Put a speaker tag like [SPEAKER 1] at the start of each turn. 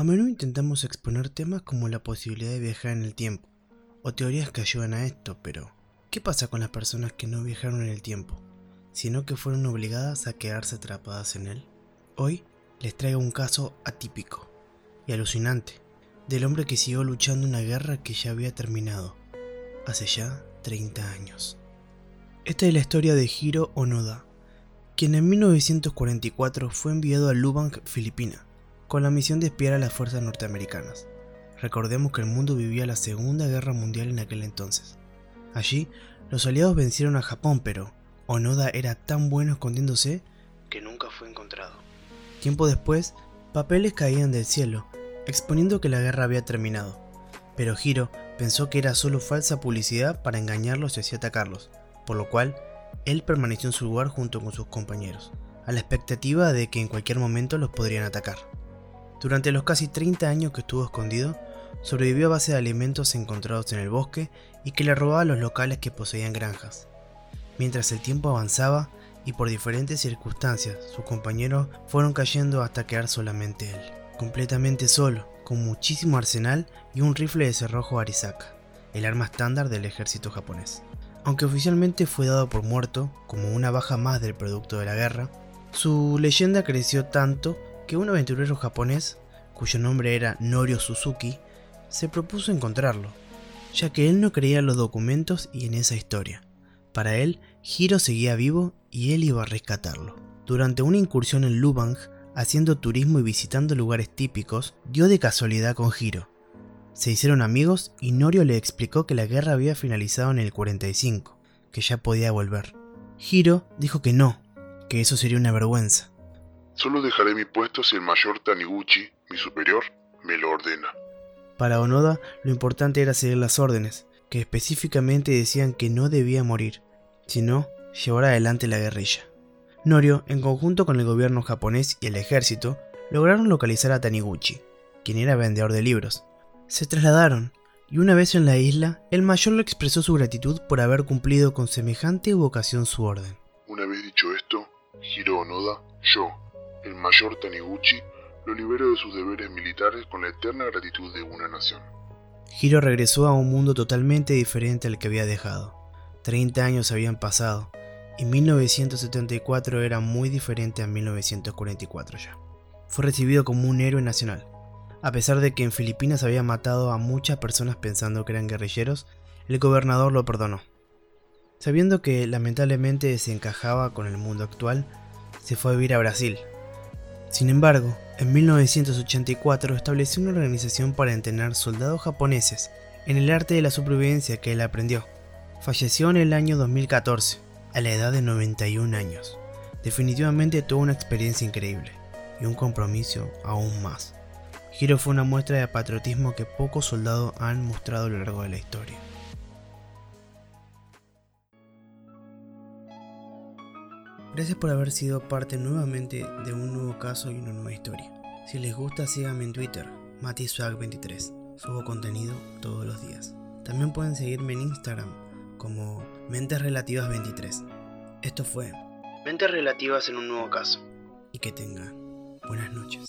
[SPEAKER 1] A menudo intentamos exponer temas como la posibilidad de viajar en el tiempo, o teorías que ayudan a esto, pero ¿qué pasa con las personas que no viajaron en el tiempo, sino que fueron obligadas a quedarse atrapadas en él? Hoy les traigo un caso atípico y alucinante del hombre que siguió luchando una guerra que ya había terminado, hace ya 30 años. Esta es la historia de Hiro Onoda, quien en 1944 fue enviado a Lubang, Filipina, con la misión de espiar a las fuerzas norteamericanas. Recordemos que el mundo vivía la Segunda Guerra Mundial en aquel entonces. Allí, los aliados vencieron a Japón, pero Onoda era tan bueno escondiéndose que nunca fue encontrado. Tiempo después, papeles caían del cielo, exponiendo que la guerra había terminado, pero Hiro pensó que era solo falsa publicidad para engañarlos y así atacarlos, por lo cual él permaneció en su lugar junto con sus compañeros, a la expectativa de que en cualquier momento los podrían atacar. Durante los casi 30 años que estuvo escondido, sobrevivió a base de alimentos encontrados en el bosque y que le robaba a los locales que poseían granjas. Mientras el tiempo avanzaba y por diferentes circunstancias sus compañeros fueron cayendo hasta quedar solamente él, completamente solo, con muchísimo arsenal y un rifle de cerrojo Arisaka, el arma estándar del ejército japonés. Aunque oficialmente fue dado por muerto, como una baja más del producto de la guerra, su leyenda creció tanto que un aventurero japonés, cuyo nombre era Norio Suzuki, se propuso encontrarlo, ya que él no creía en los documentos y en esa historia. Para él, Hiro seguía vivo y él iba a rescatarlo. Durante una incursión en Lubang, haciendo turismo y visitando lugares típicos, dio de casualidad con Hiro. Se hicieron amigos y Norio le explicó que la guerra había finalizado en el 45, que ya podía volver. Hiro dijo que no, que eso sería una vergüenza,
[SPEAKER 2] Solo dejaré mi puesto si el mayor Taniguchi, mi superior, me lo ordena.
[SPEAKER 1] Para Onoda, lo importante era seguir las órdenes, que específicamente decían que no debía morir, sino llevar adelante la guerrilla. Norio, en conjunto con el gobierno japonés y el ejército, lograron localizar a Taniguchi, quien era vendedor de libros. Se trasladaron, y una vez en la isla, el mayor le expresó su gratitud por haber cumplido con semejante vocación su orden.
[SPEAKER 2] Una vez dicho esto, Hiro Onoda, yo, el mayor Taniguchi lo libero de sus deberes militares con la eterna gratitud de una nación.
[SPEAKER 1] Hiro regresó a un mundo totalmente diferente al que había dejado. 30 años habían pasado, y 1974 era muy diferente a 1944 ya. Fue recibido como un héroe nacional. A pesar de que en Filipinas había matado a muchas personas pensando que eran guerrilleros, el gobernador lo perdonó. Sabiendo que lamentablemente se encajaba con el mundo actual, se fue a vivir a Brasil, sin embargo, en 1984 estableció una organización para entrenar soldados japoneses en el arte de la supervivencia que él aprendió. Falleció en el año 2014, a la edad de 91 años. Definitivamente tuvo una experiencia increíble y un compromiso aún más. Hiro fue una muestra de patriotismo que pocos soldados han mostrado a lo largo de la historia. Gracias por haber sido parte nuevamente de un nuevo caso y una nueva historia. Si les gusta, síganme en Twitter, MatiSwag23. Subo contenido todos los días. También pueden seguirme en Instagram como Mentes Relativas 23. Esto fue Mentes Relativas en un nuevo caso. Y que tengan buenas noches.